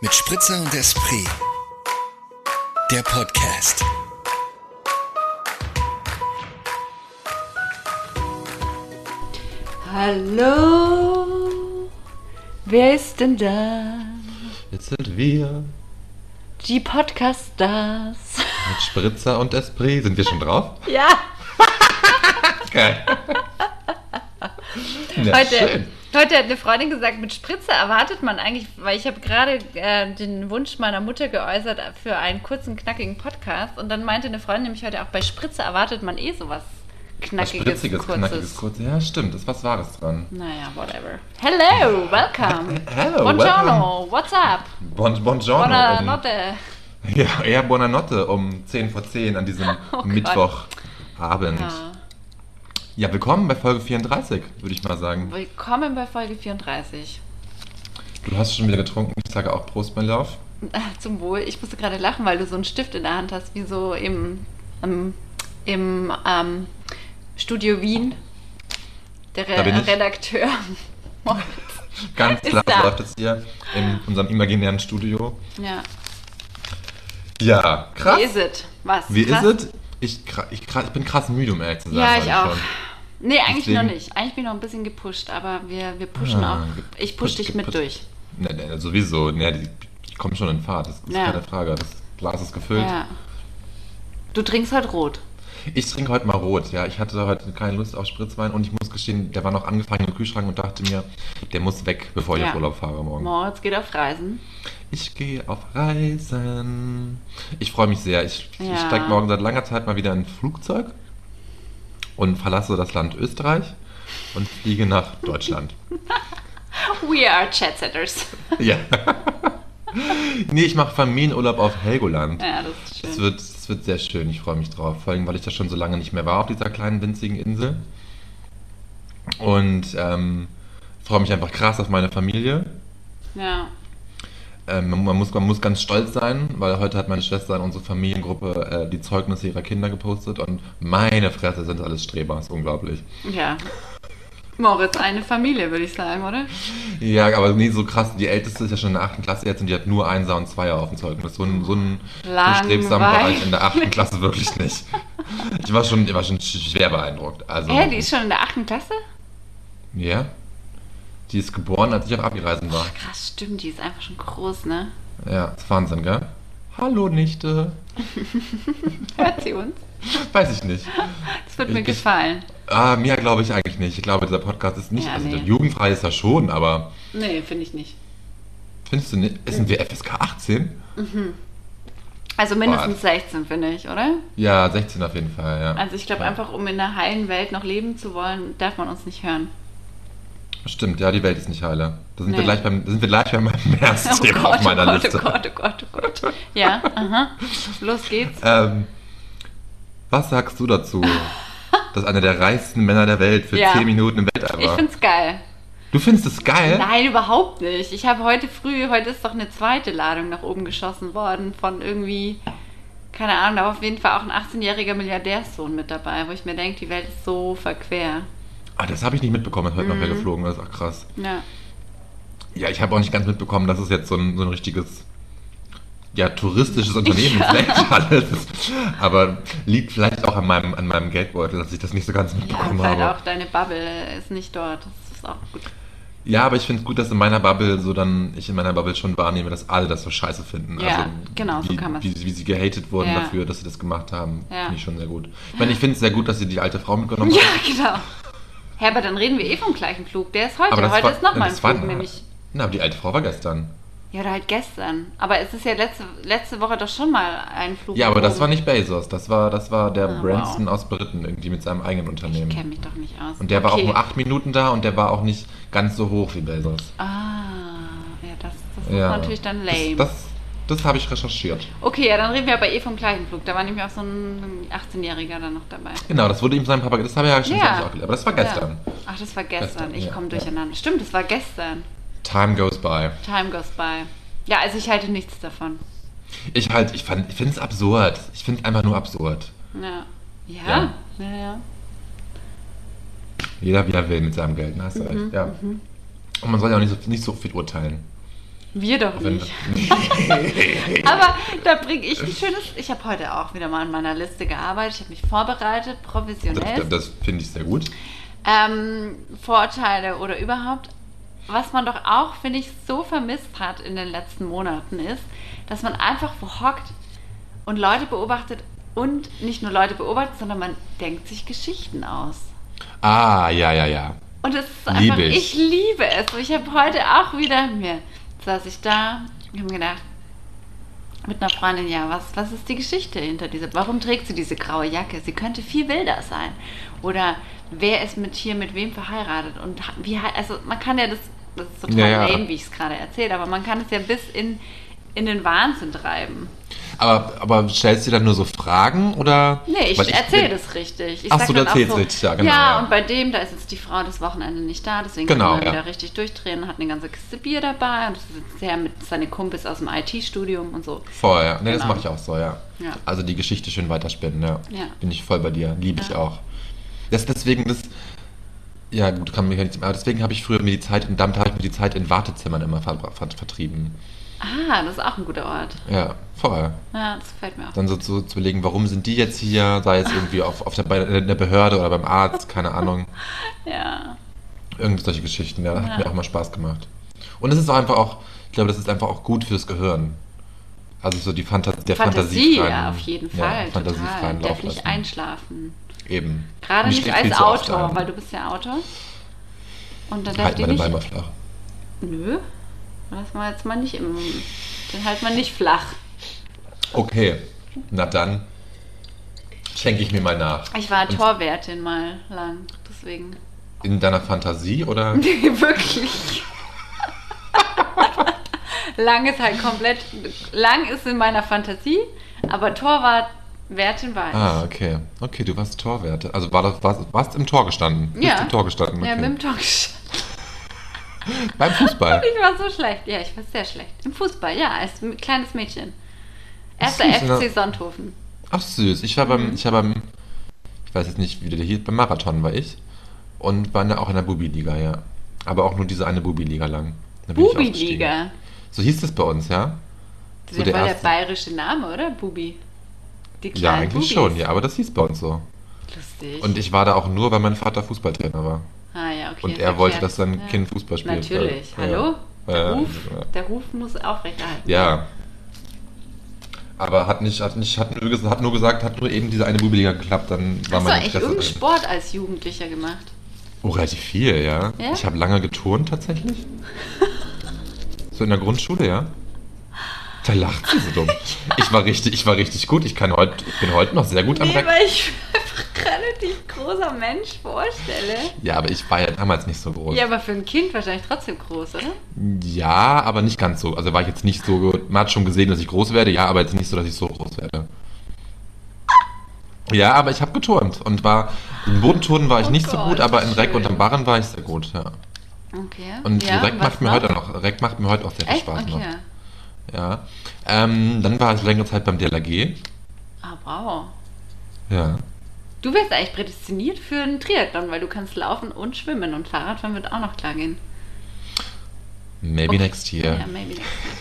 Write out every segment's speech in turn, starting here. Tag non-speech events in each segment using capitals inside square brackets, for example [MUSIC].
Mit Spritzer und Esprit. Der Podcast. Hallo, wer ist denn da? Jetzt sind wir Die Podcast Stars. mit Spritzer und Esprit. Sind wir schon drauf? Ja, [LAUGHS] Geil. Ja, heute, schön. Heute hat eine Freundin gesagt, mit Spritzer erwartet man eigentlich, weil ich habe gerade äh, den Wunsch meiner Mutter geäußert für einen kurzen, knackigen Podcast und dann meinte eine Freundin nämlich heute auch, bei Spritzer erwartet man eh sowas Was knackiges, Spritziges, kurzes. knackiges, kurzes. Ja, stimmt. Ist was Wahres dran. Naja, whatever. Hello, welcome. [LAUGHS] Hello, Buongiorno, what's up? Bon, buongiorno. Buona um, notte. [LAUGHS] ja, eher Buonanotte um 10 vor 10 an diesem [LAUGHS] Oh. Mittwochabend. Ja. Ja, willkommen bei Folge 34, würde ich mal sagen. Willkommen bei Folge 34. Du hast schon wieder getrunken. Ich sage auch Prost, mein Lauf. Zum Wohl. Ich musste gerade lachen, weil du so einen Stift in der Hand hast, wie so im, im, im ähm, Studio Wien. Der Re. Redakteur. [LAUGHS] Ganz klar läuft es hier in unserem imaginären Studio. ja. Ja, krass. Wie ist es? Was? Wie Krass? ist es? Ich, ich, ich bin krass müde, um ehrlich zu sein. Ja, ich auch. schon. Nee, eigentlich Deswegen- noch nicht. Eigentlich bin ich noch ein bisschen gepusht, aber wir, wir pushen Ah, auch. Ich push gepusht, dich mit durch. Ne, ne, sowieso. Ne, die, ich komme schon in Fahrt. Das ist Ja. keine Frage. Das Glas ist gefüllt. Ja. Du trinkst heute rot. Ich trinke heute mal rot. Ja, ich hatte heute keine Lust auf Spritzwein und ich muss gestehen, der war noch angefangen im Kühlschrank und dachte mir, der muss weg, bevor ich Ja. auf Urlaub fahre morgen. Moritz geht auf Reisen. Ich gehe auf Reisen. Ich freue mich sehr. Ich, Ja. ich steige morgen seit langer Zeit mal wieder in ein Flugzeug und verlasse das Land Österreich und fliege nach Deutschland. [LAUGHS] We are Chatsetters. [LAUGHS] ja. nee, ich mache Familienurlaub auf Helgoland. ja, das ist schön. Es wird, es wird sehr schön, ich freue mich drauf. Vor allem, weil ich da schon so lange nicht mehr war auf dieser kleinen winzigen Insel. Und ähm, freue mich einfach krass auf meine Familie. Ja. Ähm, man, muss, man muss ganz stolz sein, weil heute hat meine Schwester in unsere Familiengruppe äh, die Zeugnisse ihrer Kinder gepostet und meine Fresse sind alles Streber, ist unglaublich. Ja. Moritz, eine Familie, würde ich sagen, oder? Ja, aber nie so krass. Die älteste ist ja schon in der 8. Klasse jetzt und die hat nur Einser und Zweier auf dem Zeugnis. So ein, so ein, strebsamer war ich in der 8. Klasse wirklich nicht. Ich war schon, ich war schon schwer beeindruckt. Also, Hä, die ist schon in der 8. Klasse? Ja. Die ist geboren, als ich auf Abi-Reisen war. Krass, stimmt, die ist einfach schon groß, ne? Ja, das ist Wahnsinn, gell? Hallo, Nichte. [LAUGHS] Hört sie uns? Weiß ich nicht. Das wird mir Ich- gefallen. Ah, mir glaube ich eigentlich nicht. Ich glaube, dieser Podcast ist nicht. Ja, also nee. jugendfrei ist er schon, aber Nee, finde ich nicht. findest du nicht? Sind wir FSK 18? Also mindestens 16, finde ich, oder? Ja, 16 auf jeden Fall, ja. Also ich glaube ja. einfach, um in der heilen Welt noch leben zu wollen, darf man uns nicht hören. Stimmt, ja, die Welt ist nicht heile. Da sind, Nee. wir, gleich beim, da sind wir gleich bei meinem [LAUGHS] ersten Thema auf meiner oh Liste. Gott, oh Gott, oh Gott. Ja, aha. Los geht's. Ähm, was sagst du dazu, [LAUGHS] dass einer der reichsten Männer der Welt für Ja. 10 Minuten im Weltall Ich war? find's geil. Du findest es geil? Nein, überhaupt nicht. Ich habe heute früh, heute ist doch eine zweite Ladung nach oben geschossen worden von irgendwie, keine Ahnung, da war auf jeden Fall auch ein 18-jähriger Milliardärssohn mit dabei, wo ich mir denke, die Welt ist so verquer. Ah, das habe ich nicht mitbekommen, dass heute noch Mhm. wer geflogen ist. Ach krass. Ja. Ja, ich habe auch nicht ganz mitbekommen, dass es jetzt so ein, so ein richtiges, ja, touristisches Unternehmen Ja. ins Weltall ist. [LAUGHS] [LAUGHS] Aber liegt vielleicht auch an meinem, an meinem Geldbeutel, dass ich das nicht so ganz Ja, mitbekommen halt habe. auch deine Bubble ist nicht dort. Das ist auch gut. Ja, aber ich finde es gut, dass in meiner Bubble so dann, ich in meiner Bubble schon wahrnehme, dass alle das so scheiße finden. Ja, also, genau, so wie, kann man's. wie, wie sie gehatet wurden Ja. dafür, dass sie das gemacht haben, Ja. finde ich schon sehr gut. Ich meine, ich finde es sehr gut, dass sie die alte Frau mitgenommen [LAUGHS] Ja, haben. genau. Hä, aber dann reden wir eh vom gleichen Flug. Der ist heute. Aber das heute war- ist nochmal ein das war- Flug, nämlich. Na, aber die alte Frau war gestern. Ja, oder halt gestern. Aber es ist ja letzte, letzte Woche doch schon mal ein Flug. Ja, aber das geflogen. war nicht Bezos, das war, das war der Ah, Branston wow. aus Briten, irgendwie mit seinem eigenen Ich Unternehmen. kenne mich doch nicht aus. Und der war auch Okay. nur acht Minuten da und der war auch nicht ganz so hoch wie Bezos. Ah, ja, das, das Ja. ist natürlich dann lame. Das, das, das habe ich recherchiert. okay, ja, dann reden wir aber eh vom gleichen Flug. Da war nämlich auch so ein 18-Jähriger dann noch dabei. Genau, das wurde ihm seinem Papa, das habe ich ja schon Ja. auch gelernt, aber das war gestern. Ja. Ach, das war gestern. Gestern, ich ja, komme durcheinander. Stimmt, das war gestern. Time goes by. Time goes by. Ja, also ich halte nichts davon. Ich halt, ich, fand- ich finde es absurd. Ich finde es einfach nur absurd. Ja. Ja, Ja. ja, ja. Jeder wie er will mit seinem Geld, ne? hast du Mhm, recht. Ja. Und man soll ja auch nicht so, nicht so viel urteilen. Wir doch nicht. [LAUGHS] Aber da bringe ich ein schönes. Ich habe heute auch wieder mal an meiner Liste gearbeitet. Ich habe mich vorbereitet, professionell. das, das finde ich sehr gut. Ähm, Vorurteile oder überhaupt. Was man doch auch, finde ich, so vermisst hat in den letzten Monaten ist, dass man einfach wo hockt und Leute beobachtet und nicht nur Leute beobachtet, sondern man denkt sich Geschichten aus. Ah, ja, ja, ja. Und es ist Liebe einfach, ich. ich. liebe es. Und ich habe heute auch wieder mir, saß ich da und habe gedacht, mit einer Freundin, ja, was, was ist die Geschichte hinter dieser, warum trägt sie diese graue Jacke? Sie könnte viel wilder sein. Oder wer ist mit hier mit wem verheiratet? Und wie, also man kann ja das, das ist total ja. lame, wie ich es gerade erzähle, aber man kann es ja bis in, in den Wahnsinn treiben. Aber, aber stellst du dann nur so Fragen oder? Nee, Weil ich erzähle das richtig. Ich Ach so, du erzählst richtig, ja, genau, Ja, ja. und bei dem, da ist jetzt die Frau das Wochenende nicht da, deswegen Genau, kann er ja. wieder richtig durchdrehen, hat eine ganze Kiste Bier dabei und sitzt ja mit seinen Kumpels aus dem IT-Studium und so. Voll, ja. Nee, das Genau. mache ich auch so, ja. Ja. Also die Geschichte schön weiterspinnen, ja. Ja. Bin ich voll bei dir. Liebe ich auch. Das, deswegen, das. Ja, gut, kann mich ja nicht. Aber deswegen habe ich früher mir die Zeit, und damit habe ich mir die Zeit in Wartezimmern immer ver, ver, vertrieben. Ah, das ist auch ein guter Ort. Ja, voll. Ja, das gefällt mir auch. Dann so zu, zu überlegen, warum sind die jetzt hier, sei es irgendwie auf, auf der, bei der Behörde oder beim Arzt, keine Ahnung. [LAUGHS] Ja. Irgendwie solche Geschichten, ja, das hat Ja. mir auch mal Spaß gemacht. Und es ist auch einfach auch, ich glaube, das ist einfach auch gut fürs Gehirn. Also so die Phanta der Fantasie, Fantasiefreien- ja, auf jeden Fall. total. fantasiefreien Darf Lauf nicht einschlafen. Eben. Gerade nicht als Autor, weil du bist ja Autor. Und dann darf Halt meine nicht... Beine mal flach. Nö, lass mal jetzt mal nicht im... Den halt mal nicht flach. Okay, na dann schenke ich mir mal nach. Ich war Und Torwärtin mal lang, deswegen... In deiner Fantasie oder? [LAUGHS] Nee, wirklich. [LAUGHS] lang ist halt komplett. Lang ist in meiner Fantasie, aber Torwartwertin war ich. Ah, okay. Okay, du warst Torwärter. Also war das, warst, warst im Tor gestanden? Bist Ja. im Tor gestanden. Ja, Okay. mit dem Tor gestanden. [LAUGHS] Beim Fußball. Ich war so schlecht. Ja, ich war sehr schlecht. Im Fußball, ja, als kleines Mädchen. Erster FC ne? Sonthofen. Ach süß. Ich war Mhm. beim, ich war beim, ich weiß jetzt nicht, wie der hieß, beim Marathon war ich. Und war auch in der Bubi-Liga, ja. Aber auch nur diese eine Bubi-Liga lang. Bubi-Liga. So hieß das bei uns, ja? Das So ja der voll erste- der bayerische Name, oder? Bubi. Die Ja, kleinen eigentlich Bubis. schon, ja. Aber das hieß bei uns so. Lustig. Und ich war da auch nur, weil mein Vater Fußballtrainer war. Ah, ja, okay, Und er wollte, erklärt. dass sein. Kind Fußball spielt. Natürlich. Ja. Hallo? Der, Ruf, der Ruf muss aufrechterhalten. Ja. Aber hat nicht, hat nicht, hat nur, hat nur gesagt, hat nur eben diese eine Bubi-Liga geklappt, dann war Hast du mein eigentlich Interesse irgendeinen. Sport als Jugendlicher gemacht? Oh, relativ viel, ja. Ja? Ich habe lange geturnt tatsächlich. [LAUGHS] so in der Grundschule, ja. Da lacht sie so dumm. Ich war richtig, ich war richtig gut. Ich kann heute, ich bin heute noch sehr gut am Nee, Reck. weil [LAUGHS] relativ großer Mensch vorstelle. Ja, aber ich war ja damals nicht so groß. Ja, aber für ein Kind wahrscheinlich trotzdem groß, oder? Ja, aber nicht ganz so. Also war ich jetzt nicht so gut. Man hat schon gesehen, dass ich groß werde, ja, aber jetzt nicht so, dass ich so groß werde. Ja, aber ich habe geturnt und war im Bodenturnen war ich Oh nicht so Gott, gut, aber in Reck und am Barren war ich sehr gut, ja. Okay. Und ja, Reck macht mir noch? heute noch, Reck macht mir heute auch sehr viel Echt? Spaß Okay. noch. Ja. Ähm, dann war ich längere Zeit beim DLRG. Ah, wow. Ja. Du wärst eigentlich prädestiniert für einen Triathlon, weil du kannst laufen und schwimmen und Fahrradfahren wird auch noch klar gehen. Maybe Okay. next year. Ja, maybe next year.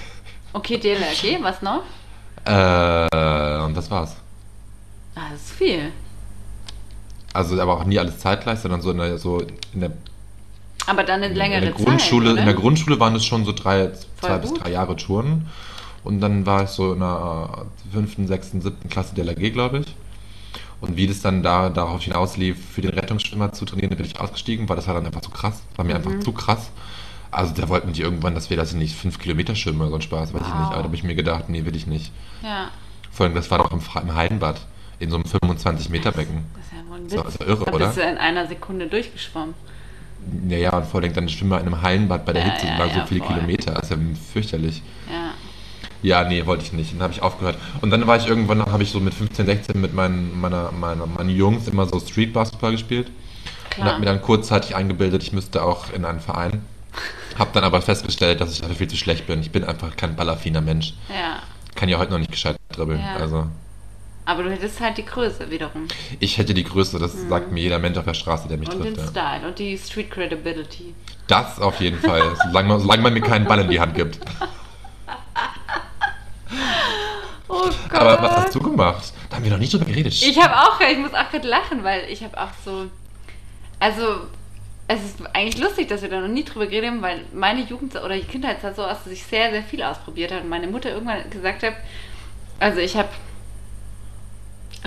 Okay, DLRG, was noch? Äh, und das war's. Ah, das ist viel. Also aber auch nie alles zeitgleich, sondern so in der, so in der, Aber dann eine in längere der Grundschule, Zeit, in der Grundschule waren es schon so drei, zwei bis gut. drei Jahre Touren. Und dann war ich so in der äh, fünften, sechsten, siebten Klasse DLRG, glaube ich. Und wie das dann da darauf hinauslief, für den Rettungsschwimmer zu trainieren, da bin ich ausgestiegen, weil das war dann einfach zu krass. War mir Mhm. einfach zu krass. Also da wollten die irgendwann, dass wir das nicht fünf Kilometer schwimmen oder so ein Spaß, weiß ich Wow. nicht. Aber da habe ich mir gedacht, nee, will ich nicht. Ja, Vor allem, das war doch im, im Heidenbad, in so einem 25 Meter Becken. das ist ja wohl ein Witz. So, ist ja irre, da oder? bist du in einer Sekunde durchgeschwommen. Ja, ja, und vor allem dann schwimmen wir in einem Hallenbad bei der Ja, Hitze ja, so ja, viele voll. Kilometer. Das ist ja fürchterlich. Ja. Ja, nee, wollte ich nicht. Dann habe ich aufgehört. Und dann war ich irgendwann, habe ich so mit 15, 16 mit meinen, meiner, meiner, meinen Jungs immer so Street Basketball gespielt. Und Klar. habe mir dann kurzzeitig eingebildet, ich müsste auch in einen Verein. Habe dann aber festgestellt, dass ich dafür viel zu schlecht bin. Ich bin einfach kein ballaffiner Mensch. ja. Kann ja heute noch nicht gescheit dribbeln. Ja. Also Aber du hättest halt die Größe wiederum. ich hätte die Größe, das sagt mir jeder Mensch auf der Straße, der mich Mhm. Und den trifft. Ja. Style und die Street Credibility. Das auf jeden Fall. Solange man, solange man mir keinen Ball in die Hand gibt. [LAUGHS] Oh Gott. Aber was hast du gemacht? Da haben wir noch nicht drüber geredet. Ich habe auch, ich muss auch gerade lachen, weil ich habe auch so, also es ist eigentlich lustig, dass wir da noch nie drüber geredet haben, weil meine Jugend oder die Kindheit sah so aus, dass ich sehr, sehr viel ausprobiert habe und meine Mutter irgendwann gesagt hat, also ich habe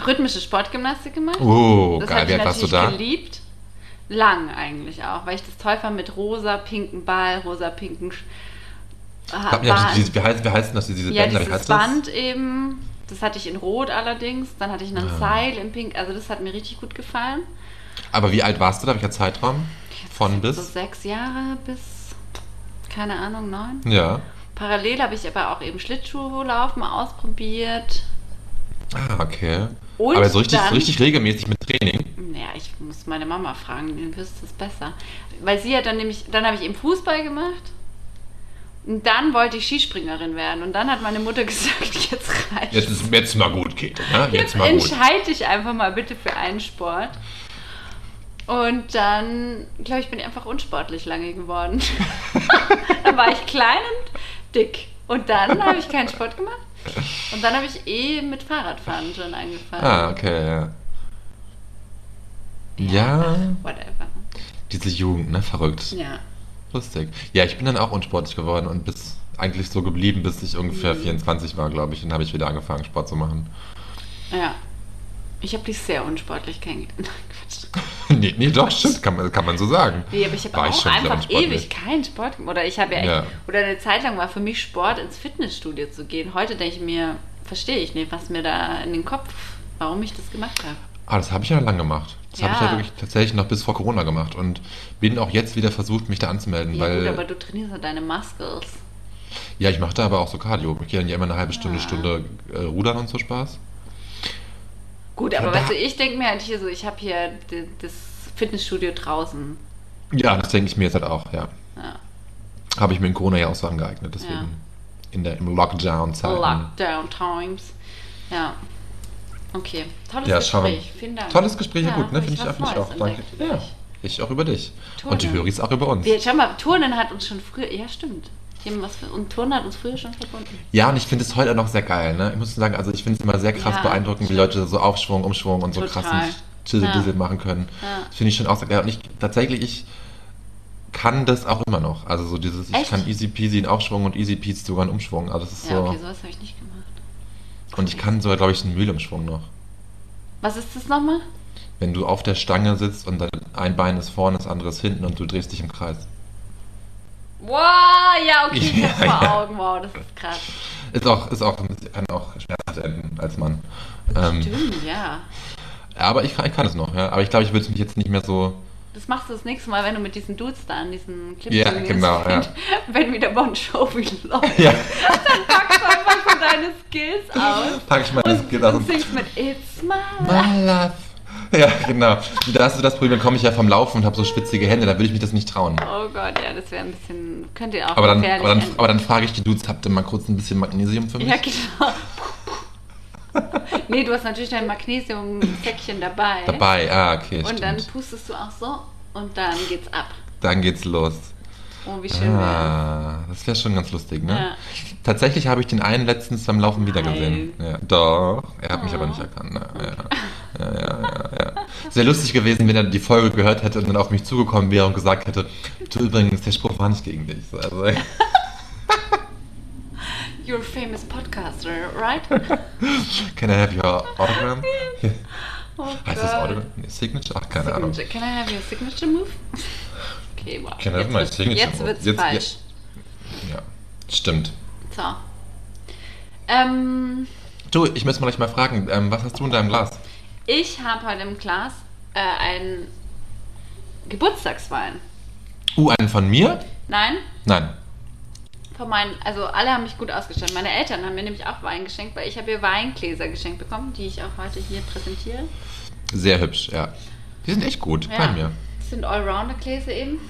rhythmische Sportgymnastik gemacht. Oh, das geil. Wie alt warst du da? geliebt. Lang eigentlich auch, weil ich das toll fand mit rosa, pinken Ball, rosa, pinken Ah, mir, Band. diese, wie, heißt, wie heißt das? Diese Ja, Bänder, wie dieses heißt das? Band eben, das hatte ich in Rot allerdings. Dann hatte ich ein Ja. Seil in Pink, also das hat mir richtig gut gefallen. Aber wie alt warst du da? Welcher Zeitraum? Von So bis? sechs Jahre bis, keine Ahnung, neun. Ja. Parallel habe ich aber auch eben Schlittschuhlaufen ausprobiert. Ah, okay. Und Aber so richtig, dann- so richtig regelmäßig mit Training. Naja, ich muss meine Mama fragen, die wüsste es besser. Weil sie hat dann nämlich, dann habe ich eben Fußball gemacht. Und dann wollte ich Skispringerin werden. Und dann hat meine Mutter [LAUGHS] gesagt, jetzt reicht Jetzt ist jetzt mal gut, Käthe. Ne? Jetzt, Jetzt mal gut. entscheide dich einfach mal bitte für einen Sport. Und dann, glaube ich, bin ich einfach unsportlich lange geworden. [LAUGHS] dann war ich klein und dick. Und dann habe ich keinen Sport gemacht. Und dann habe ich eh mit Fahrradfahren schon angefangen. Ah, okay, ja. Ja, Whatever. diese Jugend, ne? Verrückt. Ja. Lustig. Ja, ich bin dann auch unsportlich geworden und bis eigentlich so geblieben, bis ich ungefähr Mhm. 24 war, glaube ich. Dann habe ich wieder angefangen, Sport zu machen. Ja. Ich habe dich sehr unsportlich kennengelernt. [LAUGHS] Nein, [LAUGHS] nee, nee, doch, stimmt, kann man, kann man so sagen. Nee, aber ich habe ich auch sehr einfach ewig keinen Sport gemacht. Oder ich habe ja, echt, Ja. oder eine Zeit lang war für mich Sport ins Fitnessstudio zu gehen. Heute denke ich mir, verstehe ich nicht, was mir da in den Kopf, warum ich das gemacht habe. Ah, das habe ich ja lang gemacht. Das habe ich Ja. ja wirklich tatsächlich noch bis vor Corona gemacht und bin auch jetzt wieder versucht, mich da anzumelden, Ja weil gut, aber du trainierst ja deine Muscles. ja, ich mache da aber auch so Cardio. Ich gehe dann ja immer eine halbe Stunde, Ja. Stunde äh, rudern und so Spaß. Gut, aber Ja, weißt du, ich denke mir halt hier so, ich habe hier das Fitnessstudio draußen. Ja, das denke ich mir jetzt halt auch, ja. Ja. Habe ich mir in Corona ja auch so angeeignet, deswegen Ja. in der im Lockdown-Zeit. Lockdown Times. Ja. Okay. Tolles Ja, schauen. Gespräch. Vielen Dank. Tolles Gespräch, ja, gut, ne? Finde ich, find ich auch. Danke. Ja, ich auch über dich. Und die Turnen. Höris auch über uns. Wir, schau mal, Turnen hat uns schon früher, ja stimmt. Für, und Turnen hat uns früher schon verbunden. Ja, und ich finde es heute auch noch sehr geil, ne? Ich muss sagen, also ich finde es immer sehr krass Ja, beeindruckend, wie. Leute so Aufschwung, Umschwung und so Total. krassen Chisel-Diesel Ja. machen können. Ja. Das finde ich schon auch sehr geil. Und ich, tatsächlich, ich kann das auch immer noch. Also so dieses, ich Echt? kann easy peasy einen Aufschwung und easy peasy sogar einen Umschwung. Also das ist Ja, so. okay, sowas habe ich nicht gemacht. Und ich kann sogar, glaube ich, einen Mühlumschwung noch. Was ist das nochmal? Wenn du auf der Stange sitzt und dann ein Bein ist vorne, das andere ist hinten und du drehst dich im Kreis. Wow, ja, okay, ich [LAUGHS] hab's Ja, vor ja. Augen. Wow, das ist krass. Ist auch, ist auch, kann auch schmerzhaft enden als Mann. Ähm, Stimmt, ja. aber ich kann, ich kann es noch, ja. Aber ich glaube, ich würde es mich jetzt nicht mehr so. Das machst du das nächste Mal, wenn du mit diesen Dudes da an diesen Clip Ja, genau, ja. [LAUGHS] Wenn wieder Bon Jovi [LAUGHS] läuft. Ja, Dann packst du einfach deine Skills aus. pack ich meine Skills aus Und singst mit It's my life. My love. Ja, genau. Da hast du das Problem, dann komme ich ja vom Laufen und habe so spitzige Hände, da würde ich mich das nicht trauen. Oh Gott, ja, das wäre ein bisschen, könnte auch Aber dann, aber dann, aber dann frage ich die Dudes, habt ihr mal kurz ein bisschen Magnesium für mich? Ja, genau. nee, du hast natürlich dein Magnesium-Säckchen dabei. Dabei, ah, okay, Und stimmt. dann pustest du auch so und dann geht's ab. Dann geht's los. Oh, wie schön. Ah, das wäre schon ganz lustig, ne? Ja. Tatsächlich habe ich den einen letztens beim Laufen wieder gesehen. Nein. Ja, doch, er hat mich Oh. aber nicht erkannt. Ne? Ja. Ja, ja, ja, ja. Sehr lustig gewesen, wenn er die Folge gehört hätte und dann auf mich zugekommen wäre und gesagt hätte, du übrigens, der Spruch war nicht gegen dich. So, Also, [LAUGHS] You're a famous podcaster, right? [LAUGHS] can I have your autogram? [LAUGHS] Oh Heißt das Gott. Autogram? Nee, Signature? Ach, keine Ahnung. Signature. Can I have your signature move? Okay, wow. Can jetzt wird's- signature Jetzt wird's Jetzt- falsch. Ja, stimmt. So. Ähm, Du, ich muss mal gleich mal fragen, ähm, was hast du in deinem Glas? ich habe heute im Glas äh, einen Geburtstagswein. Uh, einen von mir? Nein, Nein. von meinen, also alle haben mich gut ausgestattet. Meine Eltern haben mir nämlich auch Wein geschenkt, weil ich habe ihr Weingläser geschenkt bekommen, die ich auch heute hier präsentiere. Sehr hübsch, ja. Die sind echt gut, bei mir. Das sind Allrounder-Gläser eben.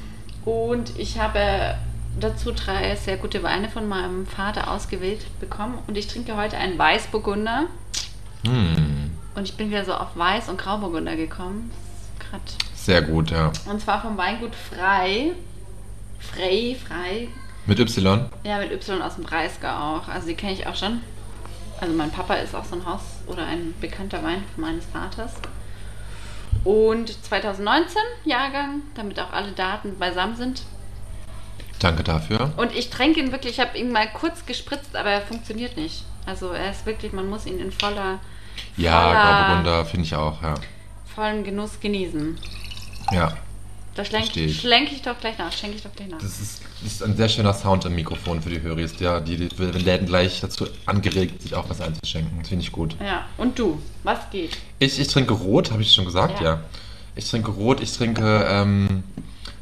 Und ich habe dazu drei sehr gute Weine von meinem Vater ausgewählt bekommen. Und ich trinke heute einen Weißburgunder. Hm, Und ich bin wieder so auf Weiß- und Grauburgunder gekommen. Grad sehr gut, ja. Und zwar vom Weingut Frei. Frei, Frei. Mit Y? Ja, mit Y aus dem Breisgau auch. Also die kenne ich auch schon. Also mein Papa ist auch so ein Haus oder ein bekannter Wein meines Vaters. Und 2019 Jahrgang, damit auch alle Daten beisammen sind. Danke dafür. Und ich tränke ihn wirklich, ich habe ihn mal kurz gespritzt, aber er funktioniert nicht. Also er ist wirklich, man muss ihn in voller, Ja, Grauburgunder finde ich auch, ja. vollen Genuss genießen. Ja, Da schlenke ich. schlenk ich doch gleich nach, schenke ich doch gleich nach. das ist, das ist ein sehr schöner Sound im Mikrofon für die Höris. Ja, die, die werden gleich dazu angeregt, sich auch was einzuschenken. Das finde ich gut. Ja, und du, was geht? Ich, ich trinke rot, habe ich schon gesagt, Ja. ja. Ich trinke rot, ich trinke ähm,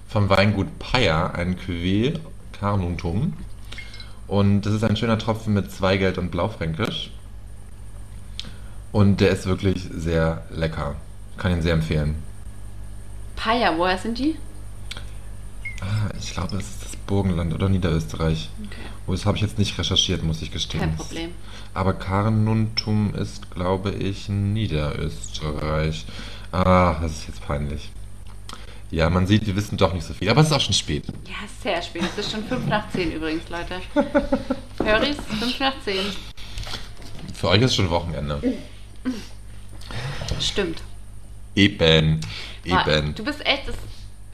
vom Weingut Paya ein Cuvée Carnuntum. Und das ist ein schöner Tropfen mit Zweigeld und Blaufränkisch. Und der ist wirklich sehr lecker. Kann ihn sehr empfehlen. Paya, woher sind die? Ah, ich glaube, es ist das Burgenland oder Niederösterreich. Okay. Oh, das habe ich jetzt nicht recherchiert, muss ich gestehen. Kein Problem. Aber Carnuntum ist, glaube ich, Niederösterreich. Ah, das ist jetzt peinlich. Ja, man sieht, wir wissen doch nicht so viel. Aber es ist auch schon spät. Ja, sehr spät. Es ist schon 5 nach 10 übrigens, Leute. Höris, 5 nach 10. Für euch ist schon Wochenende. Stimmt. Eben. Boah, Eben. Du bist echt, das,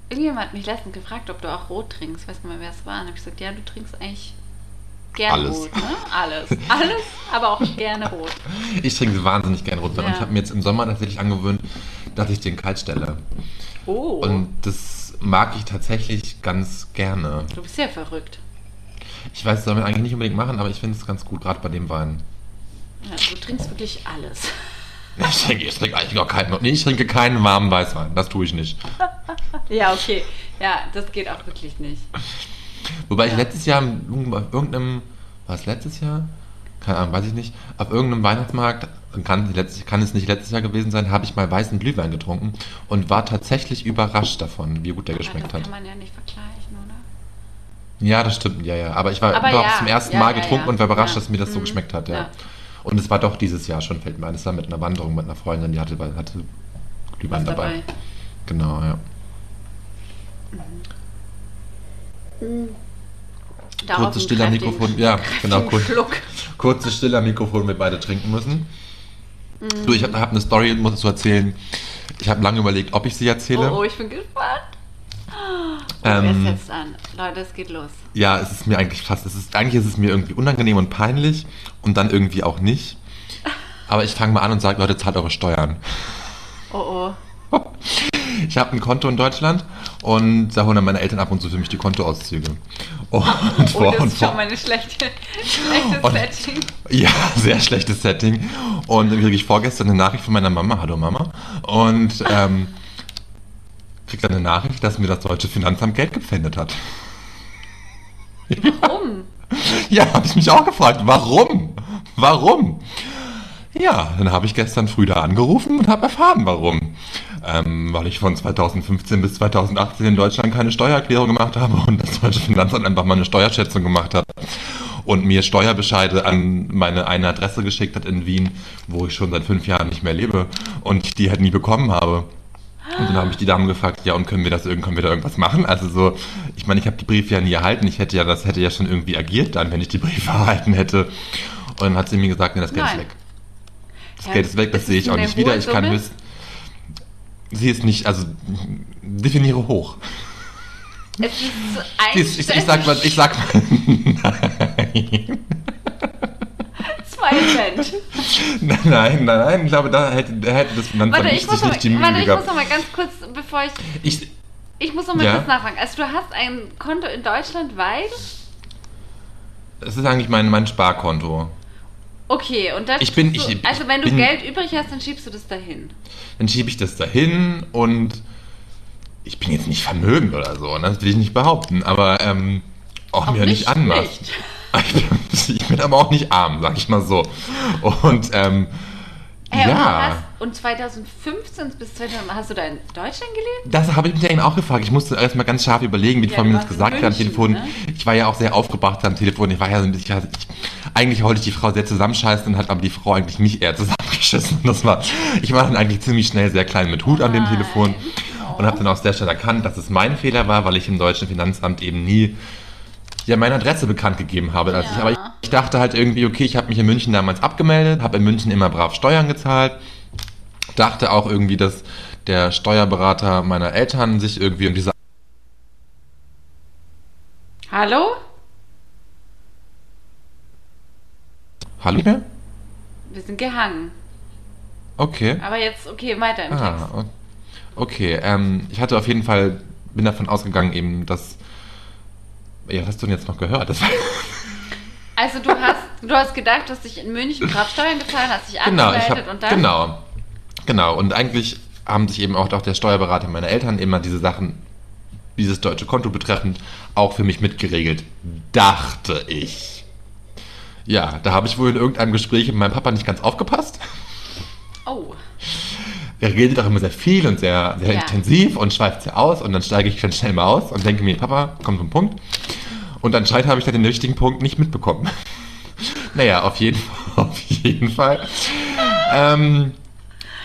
irgendjemand hat mich letztens gefragt, ob du auch rot trinkst. Weiß nicht mehr, wer es war. Und habe ich gesagt, ja, du trinkst eigentlich gerne Alles. rot. Ne? Alles. [LAUGHS] Alles, aber auch gerne rot. Ich trinke wahnsinnig gern Rotwein. Und Ja. ich habe mir jetzt im Sommer tatsächlich angewöhnt, dass ich den kalt stelle. Oh, Und das mag ich tatsächlich ganz gerne. du bist ja verrückt. Ich weiß, das soll man eigentlich nicht unbedingt machen, aber ich finde es ganz gut, gerade bei dem Wein. Ja, du trinkst wirklich alles. [LAUGHS] Ich trinke, ich trinke eigentlich auch keinen, nee, ich trinke keinen warmen Weißwein. Das tue ich nicht. [LAUGHS] Ja, okay. Ja, das geht auch wirklich nicht. Wobei ich Ja. letztes Jahr auf irgendeinem, war es letztes Jahr? Keine Ahnung, weiß ich nicht. Auf irgendeinem Weihnachtsmarkt, kann, kann es nicht letztes Jahr gewesen sein, habe ich mal weißen Glühwein getrunken und war tatsächlich überrascht davon, wie gut der geschmeckt das hat. kann man ja nicht vergleichen, oder? Ja, das stimmt, ja, ja. Aber ich war Aber überhaupt ja, zum ersten ja, Mal getrunken und war überrascht, dass mir das so Mhm. geschmeckt hat, ja. Und es war doch dieses Jahr schon, fällt mir ein. Es war mit einer Wanderung mit einer Freundin, die hatte, hatte Glühwein dabei. dabei? Genau, ja. Darauf Kurzes einen Still am Mikrofon. Ja, genau, kurz. Schluck. Kurzes Still am Mikrofon, wir beide trinken müssen. Du, ich habe hab eine Story, muss zu erzählen. Ich habe lange überlegt, ob ich sie erzähle. Oh, oh, ich bin gespannt. Oh, Ähm, wer setzt an? Leute, es geht los. Ja, es ist mir eigentlich fast, es ist, eigentlich ist es mir irgendwie unangenehm und peinlich und dann irgendwie auch nicht. Aber ich fange mal an und sage, Leute, zahlt eure Steuern. Oh, oh. [LAUGHS] Ich habe ein Konto in Deutschland und da holen dann meine Eltern ab und zu für mich die Kontoauszüge. Und [LAUGHS] Oh, vor das und ist schon vor. mal eine schlechte, schlechtes Und- Setting. [LAUGHS] Ja, sehr schlechtes Setting. Und dann kriege ich vorgestern eine Nachricht von meiner Mama, hallo Mama, und ähm, kriege dann eine Nachricht, dass mir das deutsche Finanzamt Geld gepfändet hat. Warum? [LAUGHS] Ja, habe ich mich auch gefragt, warum? Warum? Ja, dann habe ich gestern früh da angerufen und habe erfahren, warum. Ähm, weil ich von 2015 bis 2018 in Deutschland keine Steuererklärung gemacht habe und das deutsche Finanzamt einfach mal eine Steuerschätzung gemacht hat und mir Steuerbescheide an meine eine Adresse geschickt hat in Wien, wo ich schon seit fünf Jahren nicht mehr lebe und ich die halt nie bekommen habe. Und dann habe ich die Damen gefragt, ja, und können wir das können wir da irgendwas machen? Also so, ich meine, ich habe die Briefe ja nie erhalten. Ich hätte ja, das hätte ja schon irgendwie agiert dann, wenn ich die Briefe [LAUGHS] erhalten hätte. Und dann hat sie mir gesagt, nee, das Geld Nein. ist weg. Das Ja, Geld ist weg, das sehe ich auch nicht wieder. Ich kann wissen. Sie ist nicht, also definiere hoch. Es ist Sie ist, ich, ich sag mal, ich sag mal, [LAUGHS] nein. Cent. [LAUGHS] Nein, nein, nein, nein, ich glaube, da hätte, hätte das Finanzamt Warte, ich sich muss, mal, nicht die Mühe warte, ich muss gehabt. noch mal ganz kurz, bevor ich... Ich, Ich muss noch mal Ja? kurz nachfragen. Also du hast ein Konto in Deutschland, weil... es ist eigentlich mein, mein Sparkonto. Okay, und da Ich bin- schiebst ich- du, Also wenn du bin- Geld übrig hast, dann schiebst du das dahin. Dann schiebe ich das dahin und ich bin jetzt nicht vermögend oder so, ne? das will ich nicht behaupten, aber ähm, auch, Auch mir nicht nicht anmaßen. [LAUGHS] Ich bin, aber auch nicht arm, sag ich mal so. Und ähm, Hey, und, ja, hast, und 2015 bis 2000 hast du da in Deutschland gelebt? das habe ich mich eben auch gefragt. Ich musste erstmal ganz scharf überlegen, wie die Ja, Frau mir das gesagt hat am Telefon. ne? Ich war ja auch sehr aufgebracht am Telefon. Ich war ja so ein bisschen, ich, eigentlich wollte ich die Frau sehr zusammenscheißen und hat aber die Frau eigentlich mich eher zusammengeschissen. Das war, ich war dann eigentlich ziemlich schnell sehr klein mit Hut an dem. Telefon und habe dann auch sehr schnell erkannt, dass es mein Fehler war, weil ich im deutschen Finanzamt eben nie ja meine Adresse bekannt gegeben habe. Als Ja. ich, aber ich, ich dachte halt irgendwie, okay, ich habe mich in München damals abgemeldet, habe in München immer brav Steuern gezahlt. Dachte auch irgendwie, dass der Steuerberater meiner Eltern sich irgendwie um diese Hallo? Hallo mehr? Wir sind gehangen. Okay. Aber jetzt, okay, weiter im Text. Ah, o- okay. Ähm, ich hatte auf jeden Fall, bin davon ausgegangen eben, dass. Ja, was hast du denn jetzt noch gehört? [LAUGHS] Also du hast, du hast gedacht, dass dich in München brav Steuern gezahlt, hast dich genau, ich hab, und dann... genau, genau. Und eigentlich haben sich eben auch, auch der Steuerberater meiner Eltern immer diese Sachen, dieses deutsche Konto betreffend, auch für mich mitgeregelt. Dachte ich. Ja, da habe ich wohl in irgendeinem Gespräch mit meinem Papa nicht ganz aufgepasst. Oh, Er redet auch immer sehr viel und sehr, sehr Ja. intensiv und schweift sehr aus und dann steige ich ganz schnell mal aus und denke mir, Papa, komm zum Punkt. Und anscheinend habe ich dann den richtigen Punkt nicht mitbekommen. [LAUGHS] naja, auf jeden, [LAUGHS] auf jeden Fall. Ähm,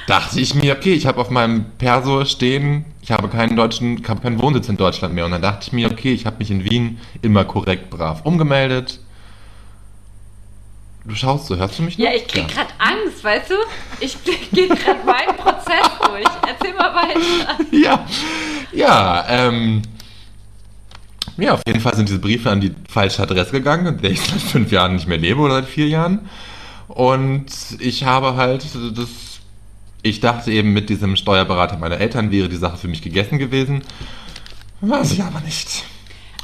dachte ich mir, okay, ich habe auf meinem Perso stehen, ich habe keinen deutschen, ich habe keinen Wohnsitz in Deutschland mehr. Und dann dachte ich mir, okay, ich habe mich in Wien immer korrekt brav umgemeldet. Du schaust so, hörst du mich noch? ja, ich krieg grad Angst, weißt du? Ich [LAUGHS] gehe gerade meinen Prozess durch. Erzähl mal weiter. ja, ja, ähm, ja, auf jeden Fall sind diese Briefe an die falsche Adresse gegangen, in der ich seit fünf Jahren nicht mehr lebe oder seit vier Jahren. Und ich habe halt das, ich dachte eben mit diesem Steuerberater meiner Eltern wäre die Sache für mich gegessen gewesen. War sie aber nicht.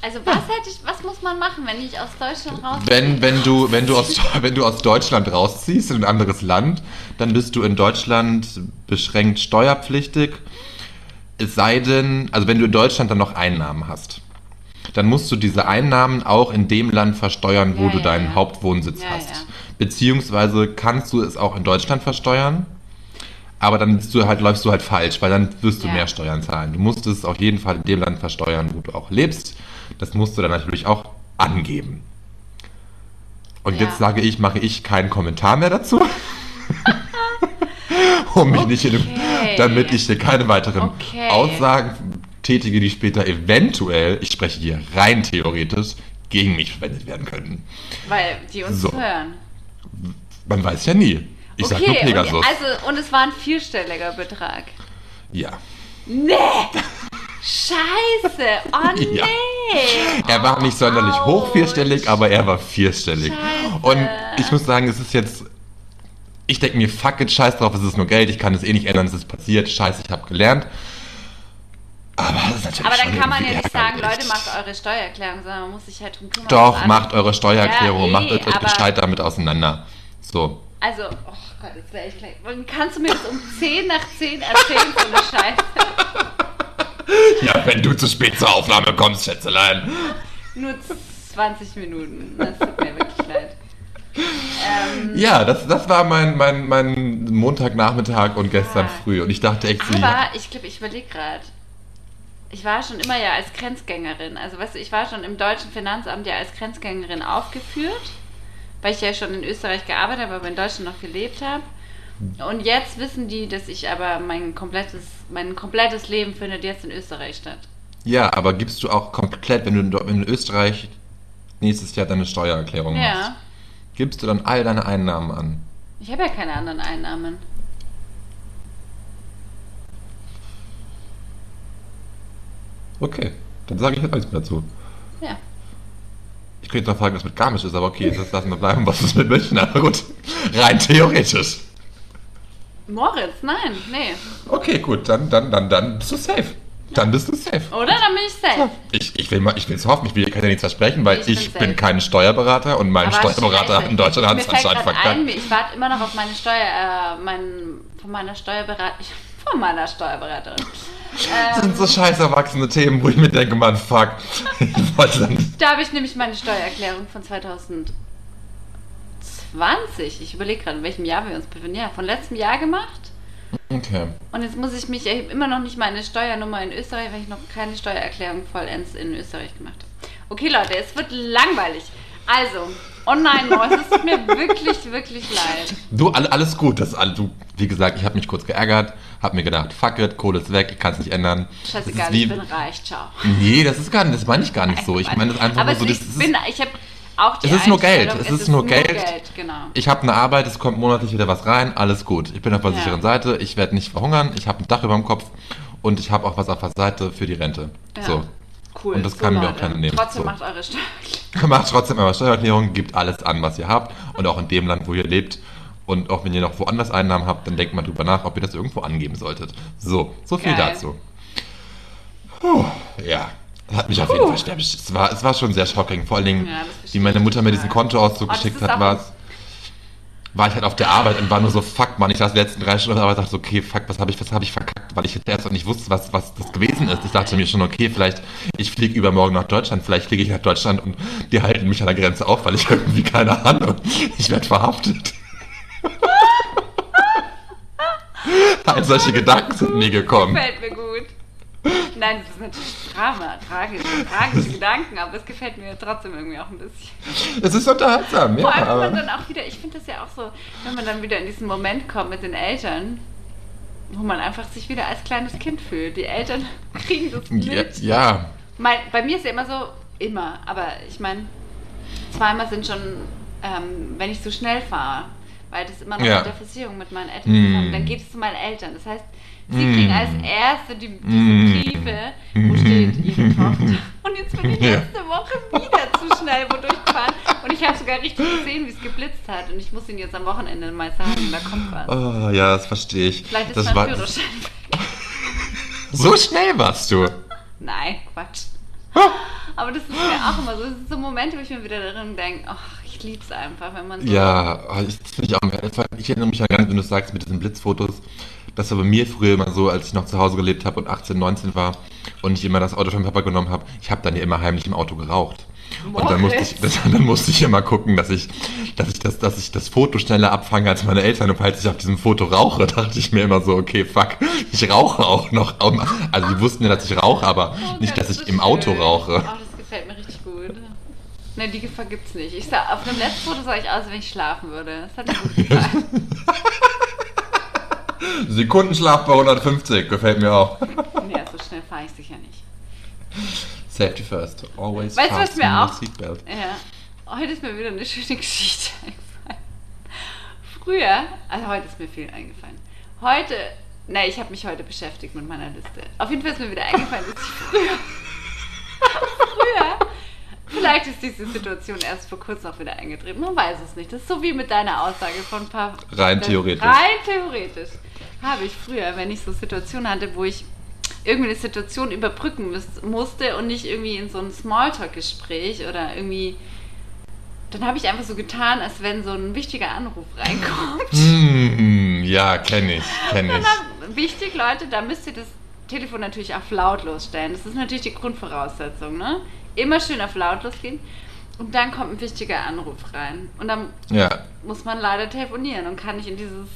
Also was hätte ich, was muss man machen, wenn ich aus Deutschland raus Wenn, wenn, du, wenn, du aus, wenn du aus Deutschland rausziehst in ein anderes Land, dann bist du in Deutschland beschränkt steuerpflichtig. Es sei denn, also wenn du in Deutschland dann noch Einnahmen hast, dann musst du diese Einnahmen auch in dem Land versteuern, wo Ja, du ja, deinen ja. Hauptwohnsitz hast. Beziehungsweise kannst du es auch in Deutschland versteuern, aber dann bist du halt, läufst du halt falsch, weil dann wirst du mehr Steuern zahlen. Du musst es auf jeden Fall in dem Land versteuern, wo du auch lebst. Das musst du dann natürlich auch angeben. Und Ja. jetzt sage ich, mache ich keinen Kommentar mehr dazu. [LAUGHS] um mich nicht in dem, Okay. damit ich hier keine weiteren Okay. Aussagen tätige, die später eventuell, ich spreche hier rein theoretisch, gegen mich verwendet werden könnten. Weil die uns So. hören. Man weiß ja nie. Ich sag nur okay, und, Pegasus. also, und es war ein vierstelliger Betrag. ja. Nee! [LAUGHS] Scheiße! Oh [LAUGHS] nee! Ja. Er war nicht sonderlich hoch vierstellig, aber er war vierstellig. Scheiße. Und ich muss sagen, es ist jetzt. Ich denke mir, fuck it, scheiß drauf, es ist nur Geld, ich kann es eh nicht ändern, es ist passiert, scheiße, ich habe gelernt. Aber das ist natürlich Aber dann kann man ja nicht sagen. Leute, macht eure Steuererklärung, sondern man muss sich halt drum kümmern. Doch, macht eure Steuererklärung, Ja, macht eh, euch gescheit damit auseinander. So. Also, oh Gott, jetzt wäre ich gleich. Kannst du mir das um 10 nach 10 erzählen, so eine Scheiße? [LAUGHS] Ja, wenn du zu spät zur Aufnahme kommst, Schätzelein. Nur 20 Minuten. Das tut mir wirklich leid. Ähm, Ja, das, das war mein, mein, mein Montagnachmittag und gestern Ja. früh. Und ich dachte echt, aber ich glaube, ich überlege gerade. Ich war schon immer ja als Grenzgängerin. Also, weißt du, ich war schon im deutschen Finanzamt ja als Grenzgängerin aufgeführt, weil ich ja schon in Österreich gearbeitet habe, aber in Deutschland noch gelebt habe. Und jetzt wissen die, dass ich aber mein komplettes, mein komplettes Leben findet jetzt in Österreich statt. Ja, aber gibst du auch komplett, wenn du in, Österreich nächstes Jahr deine Steuererklärung machst, Ja. gibst du dann all deine Einnahmen an? Ich habe ja keine anderen Einnahmen. Okay, dann sage ich halt alles dazu. Ja. Ich könnte noch fragen, was mit Garmisch ist, aber okay, das lassen wir bleiben, was ist mit München, aber gut. Rein theoretisch. Moritz, nein, nee. Okay, gut, dann, dann, dann, dann bist du safe. Dann bist du safe. Oder? Dann bin ich safe. Ich, ich will mal, ich will es hoffen, ich will, kann ja nichts versprechen, weil Ich ich, bin bin, kein Steuerberater und mein Aber Steuerberater scheiße. in Deutschland hat es anscheinend verkackt. Ich warte immer noch auf meine Steuer, äh, mein, von meiner Steuerberaterin. [LAUGHS] Von meiner Steuerberaterin. Das [LAUGHS] sind Ähm, so scheiß erwachsene Themen, wo ich mir denke, Mann, fuck. [LAUGHS] Da habe ich nämlich meine Steuererklärung von 2020. Ich überlege gerade, in welchem Jahr wir uns befinden. Ja, von letztem Jahr gemacht. Okay. Und jetzt muss ich mich, ich immer noch nicht meine Steuernummer in Österreich, weil ich noch keine Steuererklärung vollends in Österreich gemacht habe. Okay, Leute, es wird langweilig. Also, Oh nein, Mois, es tut mir [LAUGHS] wirklich, wirklich leid. Du, all, alles gut. Das, du, wie gesagt, ich habe mich kurz geärgert, habe mir gedacht, fuck it, Kohle ist weg, ich kann es nicht ändern. Scheißegal, ich bin reich, ciao. Nee, das ist gar nicht, das meine ich gar nicht so. Ich meine das einfach Aber nur so, ich das bin, ich habe auch die Es ist nur Geld. Es ist nur Geld. genau. Ich habe eine Arbeit, es kommt monatlich wieder was rein, alles gut. Ich bin auf der Ja. sicheren Seite, ich werde nicht verhungern, ich habe ein Dach über dem Kopf und ich habe auch was auf der Seite für die Rente. Ja. So. Cool. Und das kann mir auch keiner nehmen. Trotzdem So. macht eure Steuer. [LAUGHS] Macht trotzdem eure Steuererklärung, gebt alles an, was ihr habt und auch in dem Land, wo ihr lebt. Und auch wenn ihr noch woanders Einnahmen habt, dann denkt mal drüber nach, ob ihr das irgendwo angeben solltet. So, so viel Geil. dazu. Puh, ja, hat mich auf jeden Fall sterblich. Es war, es war schon sehr shocking. Vor allen Dingen, Ja, wie meine Mutter mir diesen. Kontoauszug Oh, geschickt hat, war es. War ich halt auf der Arbeit und war nur so, fuck, Mann, ich saß die letzten drei Stunden aber dachte so, okay, fuck, was habe ich, was habe ich verkackt, weil ich jetzt erst noch nicht wusste, was, was das gewesen ist. Ich dachte mir schon, okay, vielleicht, ich fliege übermorgen nach Deutschland, vielleicht fliege ich nach Deutschland und die halten mich an der Grenze auf, weil ich irgendwie, keine Ahnung, ich werde verhaftet. [LAUGHS] halt solche Gedanken sind mir gekommen. Gefällt mir gut. Nein, das ist natürlich Drama, tragische, tragische Gedanken, aber es gefällt mir trotzdem irgendwie auch ein bisschen. Es ist unterhaltsam, ja. Vor allem, wenn man dann auch wieder, ich finde das ja auch so, wenn man dann wieder in diesen Moment kommt mit den Eltern, wo man einfach sich wieder als kleines Kind fühlt. Die Eltern [LAUGHS] kriegen das ja, mit. ja, Mein, bei mir ist ja immer so, immer, aber ich meine, zweimal sind schon, ähm, wenn ich so schnell fahre, weil das immer noch Ja. mit der Versicherung mit meinen Eltern Mm. zusammen, dann geht es zu meinen Eltern. Das heißt, sie Mm. kriegen als Erste die, diese Mm. Briefe, wo steht ihre Tochter. Und jetzt bin ich Ja. letzte Woche wieder zu schnell wo durchgefahren und ich habe sogar richtig gesehen, wie es geblitzt hat und ich muss ihn jetzt am Wochenende mal sagen, da kommt was. oh, ja, das verstehe ich. Vielleicht ist das mein war, Führerschein [LAUGHS] so schnell warst du. Nein, Quatsch. Aber das ist mir auch immer so. Das sind so Momente, wo ich mir wieder darin denke, ach, ich liebe es einfach, wenn man so. Ja, oh, ich, das finde ich Ich erinnere mich ja gar nicht, wenn du sagst mit diesen Blitzfotos. Das war bei mir früher immer so, als ich noch zu Hause gelebt habe und 18, 19 war und ich immer das Auto von Papa genommen habe. Ich habe dann ja immer heimlich im Auto geraucht. Und dann musste, ich, Moritz. [LAUGHS] dann musste ich immer gucken, dass ich, dass, ich das, dass ich das Foto schneller abfange als meine Eltern. Und falls ich auf diesem Foto rauche, [LAUGHS] dachte ich mir immer so, okay, fuck, ich rauche auch noch. Also die wussten ja, dass ich rauche, aber Oh nicht, dass so ich im Auto schön. rauche. Oh, das gefällt mir richtig gut. Ne, die Gefahr gibt's nicht. Ich sah, auf dem letzten Foto sah ich aus, wenn ich schlafen würde. Das hat mir gut [LAUGHS] gefallen. Sekundenschlaf bei 150, gefällt mir auch. [LAUGHS] nee, so schnell fahre ich sicher nicht. Safety first. Always Weißt du, was mir auch- Seatbelt. Ja. Heute ist mir wieder eine schöne Geschichte [LAUGHS] eingefallen. Früher, also heute ist mir viel eingefallen. Heute, ne, ich habe mich heute beschäftigt mit meiner Liste. Auf jeden Fall ist mir wieder eingefallen, dass ich früher, [LAUGHS] früher, vielleicht ist diese Situation erst vor kurzem auch wieder eingetreten. Man weiß es nicht. Das ist so wie mit deiner Aussage von ein paar. Rein theoretisch. Rein theoretisch habe ich früher, wenn ich so Situationen hatte, wo ich irgendwie eine Situation überbrücken musste und nicht irgendwie in so ein Smalltalk-Gespräch oder irgendwie. Dann habe ich einfach so getan, als wenn so ein wichtiger Anruf reinkommt. [LAUGHS] Mm, ja, kenne ich, kenne ich. wichtig, Leute, da müsst ihr das Telefon natürlich auf lautlos stellen. Das ist natürlich die Grundvoraussetzung, ne? Immer schön auf lautlos gehen. Und dann kommt ein wichtiger Anruf rein. Und dann Ja, muss man leider telefonieren und kann nicht in dieses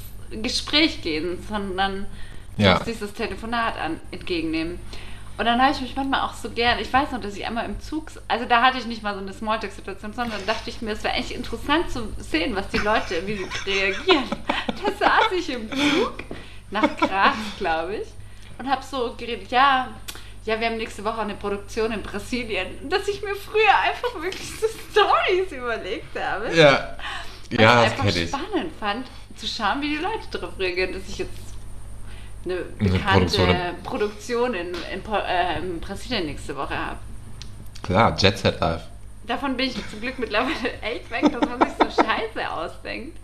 Gespräch gehen, sondern Ja. muss dieses Telefonat an, entgegennehmen. Und dann habe ich mich manchmal auch so gern, ich weiß noch, dass ich einmal im Zug, also da hatte ich nicht mal so eine Smalltalk-Situation, sondern dachte ich mir, es wäre eigentlich interessant zu sehen, was die Leute, wie sie reagieren. [LAUGHS] Da saß ich im Zug, nach Graz, glaube ich, und habe so geredet, ja, ja, wir haben nächste Woche eine Produktion in Brasilien, dass ich mir früher einfach wirklich so Stories überlegt habe. ja. Ja, das kenne ich. spannend fand, zu schauen, wie die Leute darauf reagieren, dass ich jetzt eine Eine bekannte Produktion Produktion, in- in, äh, in Brasilien nächste Woche habe. Klar, Jet Set Live. Davon bin ich zum Glück mittlerweile [LAUGHS] echt weg, dass man sich so scheiße ausdenkt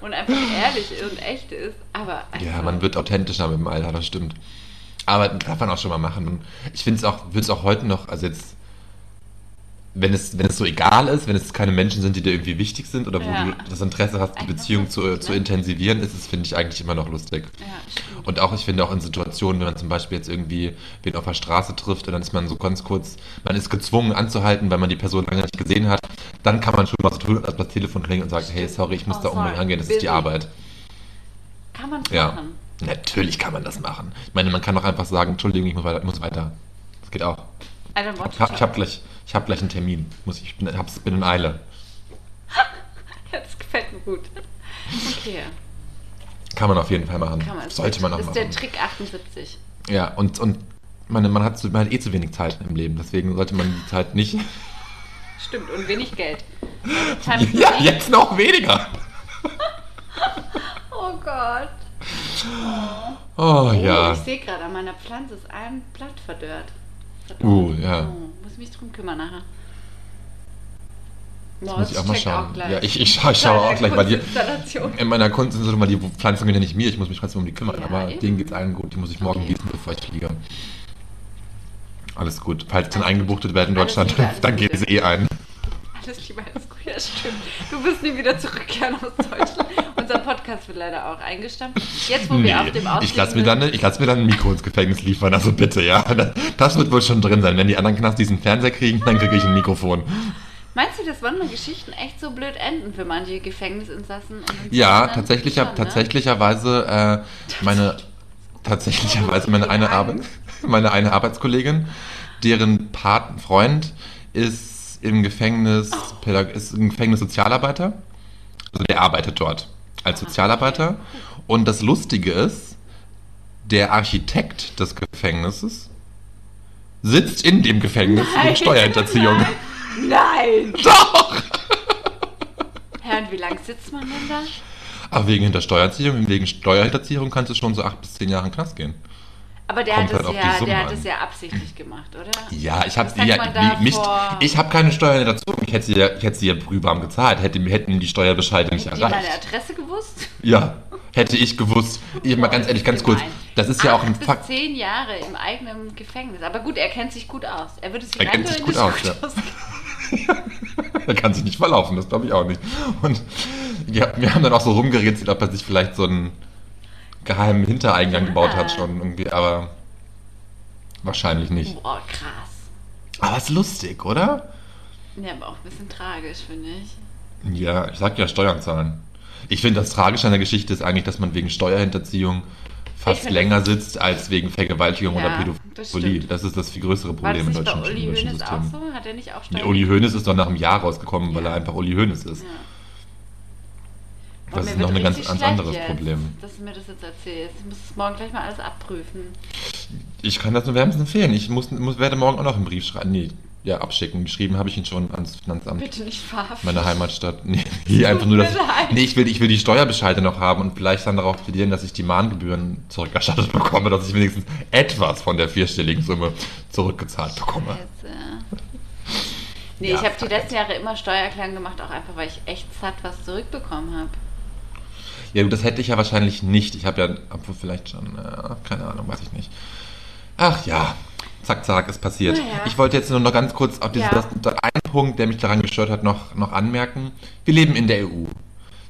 und einfach ehrlich und echt ist. Aber Ja, also, man wird authentischer mit dem Alter, das stimmt. Aber darf man auch schon mal machen. Ich finde es auch, würde es auch heute noch, also jetzt, wenn es, wenn es so egal ist, wenn es keine Menschen sind, die dir irgendwie wichtig sind oder wo Ja. du das Interesse hast, die Beziehung zu, lustig, zu intensivieren, ist es, finde ich, eigentlich immer noch lustig. Ja. Und auch, ich finde auch in Situationen, wenn man zum Beispiel jetzt irgendwie wen auf der Straße trifft und dann ist man so ganz kurz, man ist gezwungen anzuhalten, weil man die Person lange nicht gesehen hat, dann kann man schon mal so tun, als das Telefon klingelt und sagt, hey, sorry, ich muss Oh, da unbedingt sorry, angehen, das ist busy. die Arbeit. Kann man Ja. machen. Natürlich kann man das machen. Ich meine, man kann auch einfach sagen, Entschuldigung, ich muss weiter. Ich muss weiter. Das geht auch. Ich habe ich hab gleich, ich hab gleich einen Termin. Muss ich bin, hab's, bin in Eile. [LAUGHS] gut. Okay. Kann man auf jeden Fall machen. Kann man. Sollte man auch ist machen. der Trick 78. Ja, und, und man, man, hat, man hat eh zu wenig Zeit im Leben, deswegen sollte man die Zeit nicht. [LAUGHS] Stimmt, und wenig Geld. [LAUGHS] Ja, jetzt noch weniger. Oh Gott. Oh Oh, ja. Ich sehe gerade, an meiner Pflanze ist ein Blatt verdörrt. Verdorrt. Uh, ja. Oh, muss mich drum kümmern nachher. Jetzt muss ich auch mal schauen. gleich. Ja, ich, ich, scha- ich schaue auch gleich, weil die, in meiner Kunst sind so immer die Pflanzen gehören ja nicht mir, ich muss mich trotzdem um die kümmern, Ja, aber eben. denen geht's allen gut, die muss ich morgen Okay. gießen, bevor ich fliege. Alles gut. Falls dann eingebuchtet werden in Deutschland, [LAUGHS] dann geht es eh ein. Alles Liebe, ja stimmt. Du wirst nie wieder zurückkehren aus Deutschland. [LAUGHS] Unser Podcast wird leider auch eingestampft. Jetzt, wo wir auf dem Nee, ich lasse mir, dann, ich lass mir dann ein Mikro ins Gefängnis liefern, also bitte, ja. Das, das wird wohl schon drin sein. Wenn die anderen Knast diesen Fernseher kriegen, dann kriege ich ein Mikrofon. Meinst du, dass manchmal Geschichten echt so blöd enden für manche Gefängnisinsassen? Ja, Insassen? tatsächlicher, Schon, ne? tatsächlicherweise äh, meine [LAUGHS] tatsächlicherweise meine eine Arbeit, meine eine Arbeitskollegin, deren Paten, Freund ist im Gefängnis, Pädag ist im Gefängnis Sozialarbeiter. Also der arbeitet dort als Sozialarbeiter. Und das Lustige ist, der Architekt des Gefängnisses sitzt in dem Gefängnis Nein, wegen Steuerhinterziehung. Nein! [LAUGHS] Nein. Doch! Herr, und wie lange sitzt man denn da? Aber wegen Hintersteuerziehung, wegen Steuerhinterziehung kannst du schon so acht bis zehn Jahre in den Knast gehen. Aber der hat, halt es ja, der hat es ja absichtlich gemacht, oder? Ja, ich habe ja, mich, ich habe keine Steuern hinterzogen. Ich hätte sie ja, ich hätte sie ja brühwarm gezahlt, hätte, hätten die Steuerbescheide nicht Hätte die meine erreicht. Adresse gewusst? Ja, hätte ich gewusst. Ich mal ganz ehrlich, ganz kurz. Das ist ja auch ein Fakt. zehn Jahre im eigenen Gefängnis. Aber gut, er kennt sich gut aus. Er würde sich Er kennt sich gut aus, ja. [LAUGHS] Er kann sich nicht verlaufen, das glaube ich auch nicht. Und ja, wir haben dann auch so rumgerätselt, ob er sich vielleicht so einen geheimen Hintereingang gebaut hat schon irgendwie, aber wahrscheinlich nicht. Boah, krass. Aber ist lustig, oder? Ja, aber auch ein bisschen tragisch, finde ich. Ja, ich sag ja Steuern zahlen. Ich finde, das Tragische an der Geschichte ist eigentlich, dass man wegen Steuerhinterziehung fast länger sitzt als wegen Vergewaltigung Ja, oder das Pädophilie. stimmt. Das, ist das viel größere War Problem das nicht bei deutschen, Uli Hoeneß auch so? Hat er nicht auch Nee, Steuern? Uli Hoeneß ist doch nach einem Jahr rausgekommen, weil Ja. er einfach Uli Hoeneß ist. Ja. Das ist noch ein ganz, ganz anderes jetzt, Problem. Dass du mir das jetzt erzählst. Ich muss es morgen gleich mal alles abprüfen. Ich kann das nur wärmstens empfehlen. Ich muss, muss, werde morgen auch noch einen Brief schreiben. Nee, ja, abschicken. Geschrieben habe ich ihn schon ans Finanzamt. Bitte nicht verhaften. Meine Heimatstadt. Nee, [LAUGHS] einfach nur, leid. nee, ich will, ich will die Steuerbescheide noch haben und vielleicht dann darauf plädieren, dass ich die Mahngebühren zurückerstattet bekomme, dass ich wenigstens etwas von der vierstelligen Summe zurückgezahlt bekomme. Äh. Nee, Ja, ich habe die letzten Jahre immer Steuererklärung gemacht, auch einfach, weil ich echt satt was zurückbekommen habe. Ja, gut, das hätte ich ja wahrscheinlich nicht. Ich habe ja, obwohl vielleicht schon, äh, keine Ahnung, weiß ich nicht. Ach ja, zack, zack, ist passiert. Naja. Ich wollte jetzt nur noch ganz kurz auf diesen Ja. einen Punkt, der mich daran gestört hat, noch, noch anmerken. Wir leben in der EU.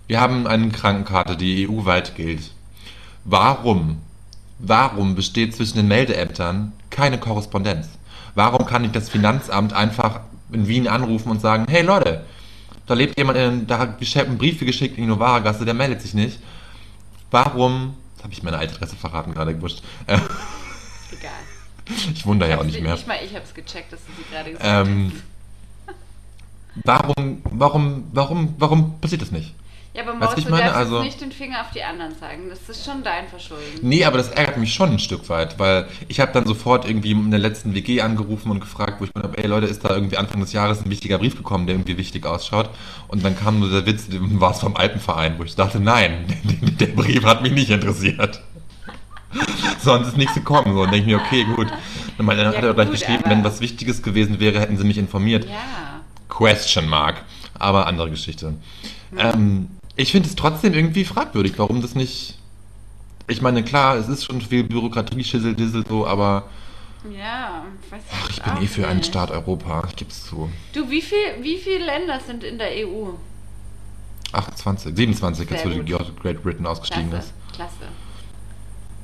Wir haben eine Krankenkarte, die EU-weit gilt. Warum, warum besteht zwischen den Meldeämtern keine Korrespondenz? Warum kann nicht das Finanzamt einfach in Wien anrufen und sagen, hey Leute, da lebt jemand, in, da hat Geschäft- einen Brief geschickt in die Novara-Gasse, der meldet sich nicht. Warum, habe ich meine alte Adresse verraten gerade, gewusst. Äh, Egal. [LAUGHS] ich wundere ja auch nicht mehr. Nicht mal ich habe es gecheckt, dass du sie gerade gesagt hast. Ähm, warum, warum, warum, warum passiert das nicht? Ja, aber Maus, ich du meine? Also- nicht den Finger auf die anderen zeigen. Das ist schon dein Verschulden. Nee, aber das ärgert mich schon ein Stück weit, weil ich habe dann sofort irgendwie in der letzten WG angerufen und gefragt, wo ich gedacht habe, ey Leute, ist da irgendwie Anfang des Jahres ein wichtiger Brief gekommen, der irgendwie wichtig ausschaut? Und dann kam nur der Witz, [LAUGHS] war es vom Alpenverein, wo ich dachte, nein, [LAUGHS] der Brief hat mich nicht interessiert. [LAUGHS] Sonst ist nichts gekommen. So, und denke ich mir, okay, gut. Dann hat Ja, er gleich gut, geschrieben, aber- wenn was Wichtiges gewesen wäre, hätten sie mich informiert. Ja. Question mark. Aber andere Geschichte. Ähm, ich finde es trotzdem irgendwie fragwürdig, warum das nicht. Ich meine, klar, es ist schon viel Bürokratie, Schissel, Dissel, so, aber Ja, weiß ach, ich bin eh für einen nicht. Staat Europa. Ich gebe es zu. Du, wie, viel, wie viele Länder sind in der EU? 28, 27, jetzt Sehr wo die gut. Great Britain ausgestiegen Klasse, ist. klasse.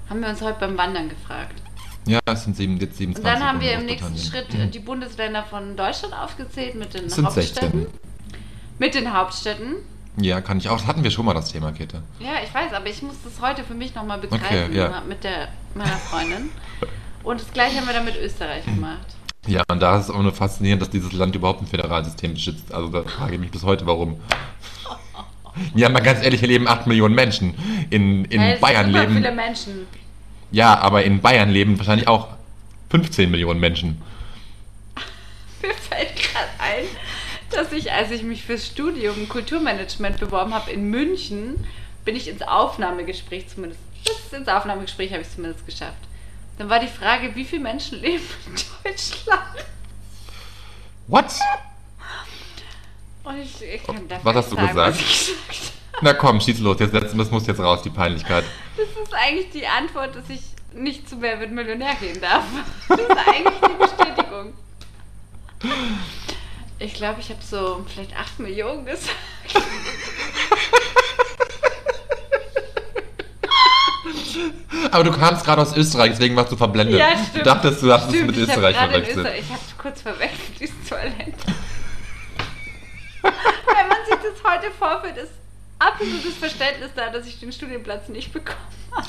Haben wir uns heute beim Wandern gefragt. Ja, es sind sieben, jetzt Und 27. dann haben wir im nächsten. Schritt äh, die Bundesländer von Deutschland aufgezählt mit den Es sind Hauptstädten. 16. Mit den Hauptstädten. Ja, kann ich auch. Das hatten wir schon mal das Thema, Kette. Ja, ich weiß, aber ich muss das heute für mich nochmal begreifen Okay, ja. mit der, meiner Freundin. Und das gleiche haben wir dann mit Österreich gemacht. Ja, und da ist es auch nur faszinierend, dass dieses Land überhaupt ein Föderalsystem besitzt. Also da frage ich mich bis heute, warum. [LAUGHS] Ja, mal ganz ehrlich, hier leben 8 Millionen Menschen. In, in Hey, Bayern leben. viele Menschen. Ja, aber in Bayern leben wahrscheinlich auch 15 Millionen Menschen. [LAUGHS] Mir fällt gerade ein, dass ich, als ich mich fürs Studium Kulturmanagement beworben habe in München, bin ich ins Aufnahmegespräch zumindest. Bis ins Aufnahmegespräch habe ich es zumindest geschafft. Dann war die Frage, wie viele Menschen leben in Deutschland? What? Und ich, ich Was hast du sagen, gesagt? Gesagt. Na komm, schieß los. Jetzt, das muss jetzt raus, die Peinlichkeit. Das ist eigentlich die Antwort, dass ich nicht zu Wer wird Millionär gehen darf. Das ist eigentlich die Bestätigung. Ich glaube, ich habe so vielleicht 8 Millionen gesagt. Aber du kamst gerade aus Österreich, deswegen warst du verblendet. Ja, Du stimmt. dachtest, du hast es mit ich Österreich verwechselt. Österreich- Ich habe kurz verwechselt, dieses Toilette. [LAUGHS] Wenn man sich das heute vorführt, ist absolutes Verständnis da, dass ich den Studienplatz nicht bekommen habe.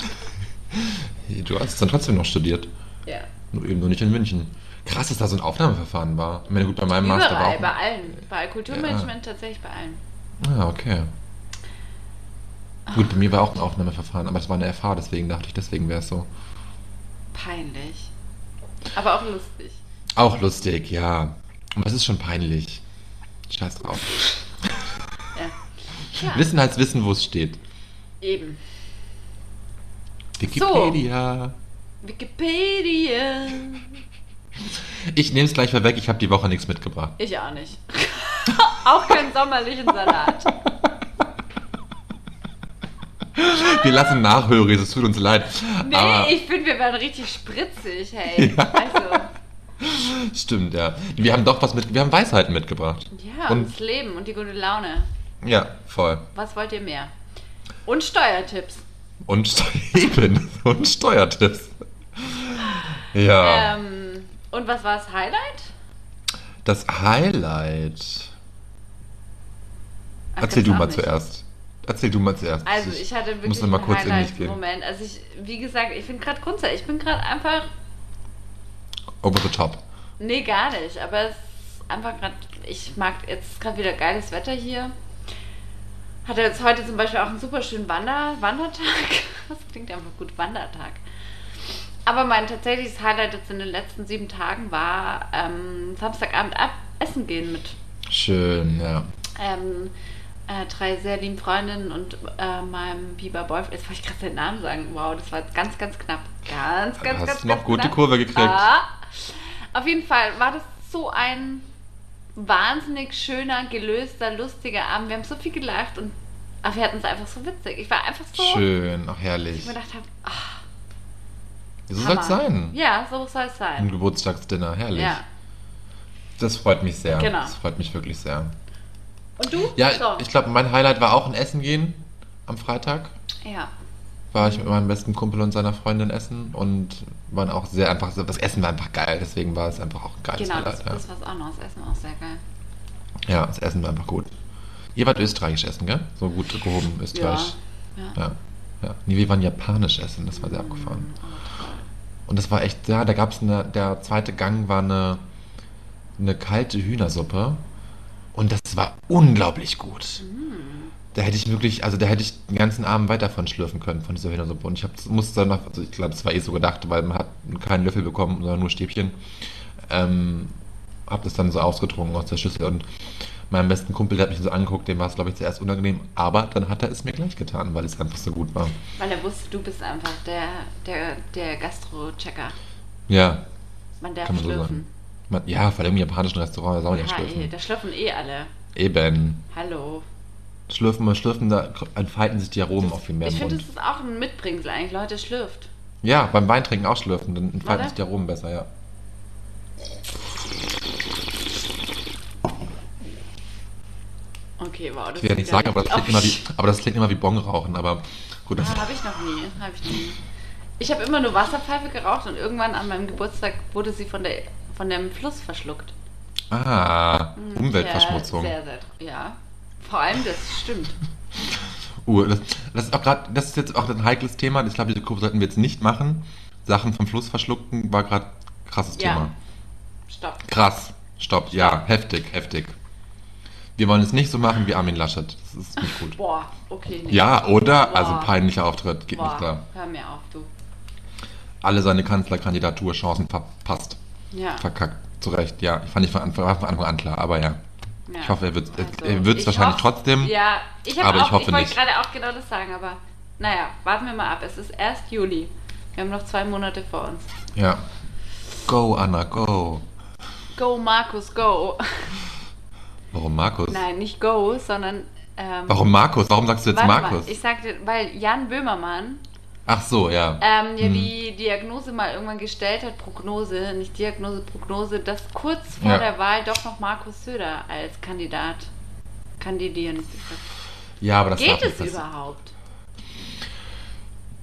Du hast es dann trotzdem noch studiert. Ja. Nur eben nur nicht in München. Krass, dass da so ein Aufnahmeverfahren war. Ich meine, gut, bei meinem Master war Überall, auch... bei allen. Bei Kulturmanagement tatsächlich bei allen. Ah, okay. Gut, bei mir war auch ein Aufnahmeverfahren, aber es war eine FH, deswegen dachte ich, deswegen wäre es so. Peinlich. Aber auch lustig. Auch lustig, ja. Aber es ist schon peinlich. Scheiß drauf. Ja. ja Wissen heißt wissen, wo es steht. Eben. Wikipedia. Wikipedia. Ich nehme es gleich vorweg, ich habe die Woche nichts mitgebracht. Ich auch nicht. [LAUGHS] auch keinen sommerlichen Salat. Wir lassen Nachhörig, es tut uns leid. Nee, aber ich finde, wir werden richtig spritzig, hey. Also, stimmt, ja. Wir haben doch was mit, wir haben Weisheiten mitgebracht. ja, und Und das Leben und die gute Laune. ja, voll. Was wollt ihr mehr? Und Steuertipps. Und Steu [LAUGHS] eben. Und Steuertipps. Ja. Ähm, und was war das Highlight? Das Highlight. Ach, Erzähl du mal nicht. zuerst. Erzähl du mal zuerst. Also ich hatte wirklich muss noch mal einen kurz in mich gehen. Highlight-Moment. Also ich, wie gesagt, ich bin gerade grundsätzlich, ich bin gerade einfach, Over the top. nee, gar nicht, aber es ist einfach gerade, ich mag, jetzt gerade wieder geiles Wetter hier. Hatte jetzt heute zum Beispiel auch einen super schönen Wander, Wandertag. [LAUGHS] Das klingt einfach gut, Wandertag. Aber mein tatsächliches Highlight jetzt in den letzten sieben Tagen war ähm, Samstagabend ab essen gehen mit Schön, ja. ähm, äh, drei sehr lieben Freundinnen und äh, meinem Biber Boyfriend. Jetzt wollte ich gerade seinen Namen sagen. Wow, das war jetzt ganz, ganz knapp. Ganz, ganz, Hast ganz, noch ganz gut die knapp. Kurve gekriegt. Ah. Auf jeden Fall war das so ein wahnsinnig schöner, gelöster, lustiger Abend. Wir haben so viel gelacht und ach, wir hatten es einfach so witzig. Ich war einfach so, Schön, dass herrlich. ich mir gedacht habe, ach, So soll es sein. Ja, so soll es Ein sein. Geburtstagsdinner, herrlich. Ja. Das freut mich sehr. Genau. Das freut mich wirklich sehr. Und du? Ja, so. ich glaube, mein Highlight war auch ein Essen gehen am Freitag. ja. War ich mit meinem besten Kumpel und seiner Freundin essen und waren auch sehr einfach, das Essen war einfach geil, deswegen war es einfach auch ein geiles Genau, das, Highlight. das war's auch noch. Das Essen war auch sehr geil. ja. ja, das Essen war einfach gut. Ihr wart österreichisch essen, gell? So gut gehoben österreichisch. Ja. Ja. ja. Nee, wir waren japanisch essen, das war sehr abgefahren. Und das war echt, ja, da gab es eine, der zweite Gang war eine, eine kalte Hühnersuppe. Und das war unglaublich gut. Da hätte ich wirklich, also da hätte ich den ganzen Abend weiter von schlürfen können, von dieser Hühnersuppe. Und ich hab, musste dann noch, also ich glaube, das war eh so gedacht, weil man hat keinen Löffel bekommen, sondern nur Stäbchen. Ähm, hab das dann so ausgetrunken aus der Schüssel und meinem besten Kumpel, der hat mich so angeguckt, dem war es, glaube ich, zuerst unangenehm, aber dann hat er es mir gleich getan, weil es einfach so gut war. Weil er wusste, du bist einfach der, der, der Gastro-Checker. Ja, Man darf kann man so schlürfen. sagen. Man, ja, vor allem im japanischen Restaurant, da soll man ja eh, schlürfen. da schlürfen eh alle. Eben. Hallo. Schlürfen und schlürfen, da entfalten sich die Aromen auch viel mehr ich finde, das ist auch ein Mitbringsel eigentlich. Leute, schlürft. Ja, beim Weintrinken auch schlürfen, dann entfalten Warte. sich die Aromen besser, ja. Okay, wow. Das Ich will ja nicht sagen, aber das, klingt immer wie, aber das klingt immer wie Bongrauchen, aber gut, das Ah, habe ich noch nie. Habe ich noch nie. Ich habe immer nur Wasserpfeife geraucht und irgendwann an meinem Geburtstag wurde sie von, der, von dem Fluss verschluckt. Ah, Hm, Umweltverschmutzung. Ja, sehr, sehr, ja. Vor allem das stimmt. [LAUGHS] Uh, das, das ist auch gerade, das ist jetzt auch ein heikles Thema. Ich glaube, diese Kurve sollten wir jetzt nicht machen. Sachen vom Fluss verschluckten war gerade krasses Ja. Thema. Stopp. Krass. Stopp. Ja, heftig, heftig. Wir wollen es nicht so machen wie Armin Laschet. Das ist nicht gut. Boah, okay. Nee. Ja, oder? Boah. Also peinlicher Auftritt, geht Boah, nicht klar. hör mir auf, du. Alle seine Kanzlerkandidaturchancen verpasst. Ja. Verkackt. Zu Recht, ja. Ich fand ich von Anfang, war von Anfang an klar, aber ja. ja. Ich hoffe, er wird es Also, wird's ich wahrscheinlich hoff- trotzdem. Ja, ich, aber ich auch, hoffe ich wollte gerade auch genau das sagen, aber naja, warten wir mal ab. Es ist erst Juli. Wir haben noch zwei Monate vor uns. Ja. Go, Anna, go. Go, Markus, go. [LAUGHS] Warum Markus? Nein, nicht go, sondern. Ähm, Warum Markus? Warum sagst du jetzt Markus? Mal, ich sagte, weil Jan Böhmermann Ach so, ja. ähm, ja Hm. die Diagnose mal irgendwann gestellt hat, Prognose, nicht Diagnose, Prognose, dass kurz vor Ja. der Wahl doch noch Markus Söder als Kandidat kandidieren. Ja, aber das Geht es nicht überhaupt?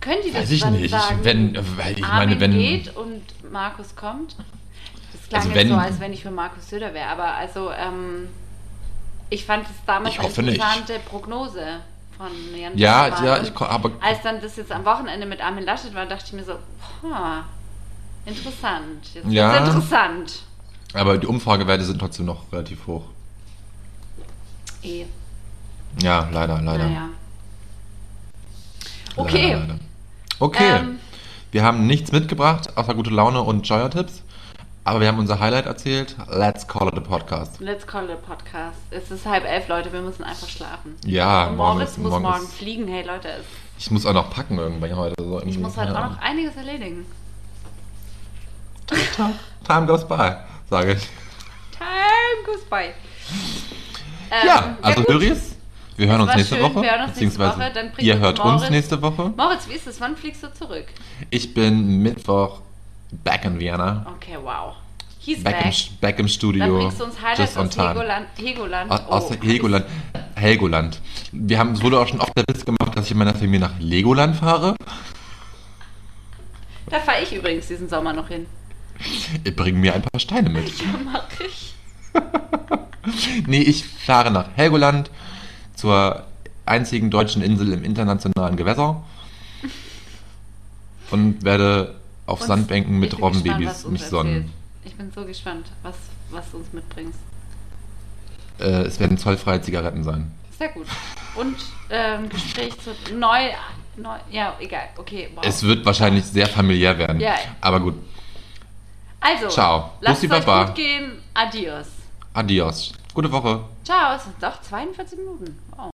Können die das Weiß ich nicht. sagen? Wenn- weil ich Armin meine, wenn- geht und Markus kommt? Das klang Also wenn- so, als wenn ich für Markus Söder wäre, aber also ähm, ich fand es damals Ich eine hoffe nicht. interessante Prognose von Jan Ja, Böhmermann. ja, ich aber als dann das jetzt am Wochenende mit Armin Laschet war, dachte ich mir so, interessant. Jetzt Ja. wird's interessant. aber die Umfragewerte sind trotzdem noch relativ hoch. Eh, Ja, leider, leider. naja. Okay. Leider, leider. Okay. Ähm, Wir haben nichts mitgebracht, außer gute Laune und Joyer-Tipps. Aber wir haben unser Highlight erzählt. Let's call it a podcast. Let's call it a podcast. Es ist halb elf, Leute, wir müssen einfach schlafen. Ja, Und morgen Moritz ist- muss morgen morgen ist- fliegen. Hey Leute, Ich muss auch noch packen irgendwann heute. So irgendwie, ich muss halt keine auch noch einiges erledigen. Time goes by, sage ich. Time goes by. Ähm, ja, also. Höris, wir hören uns nächste schön, Woche. wir hören uns nächste Woche, dann bringt ihr hört Moritz- uns nächste Woche. Moritz, wie ist es? Wann fliegst du zurück? Ich bin Mittwoch back in Vienna. Okay, wow. He's Back back. im, back im Studio. Dann bringst du uns Highlights aus. Hegoland. Hegoland. Aus, aus Oh, Helgoland. Helgoland. Wir haben, es wurde auch schon oft der Witz gemacht, dass ich in meiner Familie nach Legoland fahre. Da fahre ich übrigens diesen Sommer noch hin. Ich bringe mir ein paar Steine mit. Ja, mach ich. [LAUGHS] Nee, ich fahre nach Helgoland zur einzigen deutschen Insel im internationalen Gewässer und werde auf Und Sandbänken mit Robbenbabys mich sonnen. Ich bin so gespannt, was, was du uns mitbringst. Äh, es werden zollfreie Zigaretten sein. Sehr gut. Und ähm, Gespräch zu neu, neu. Ja, egal. Okay. Wow. Es wird wahrscheinlich sehr familiär werden. Ja. Aber gut. also, Ciao. lasst es euch Baba. gut gehen. Adios. Adios. Gute Woche. Ciao. Es sind doch 42 Minuten. Wow.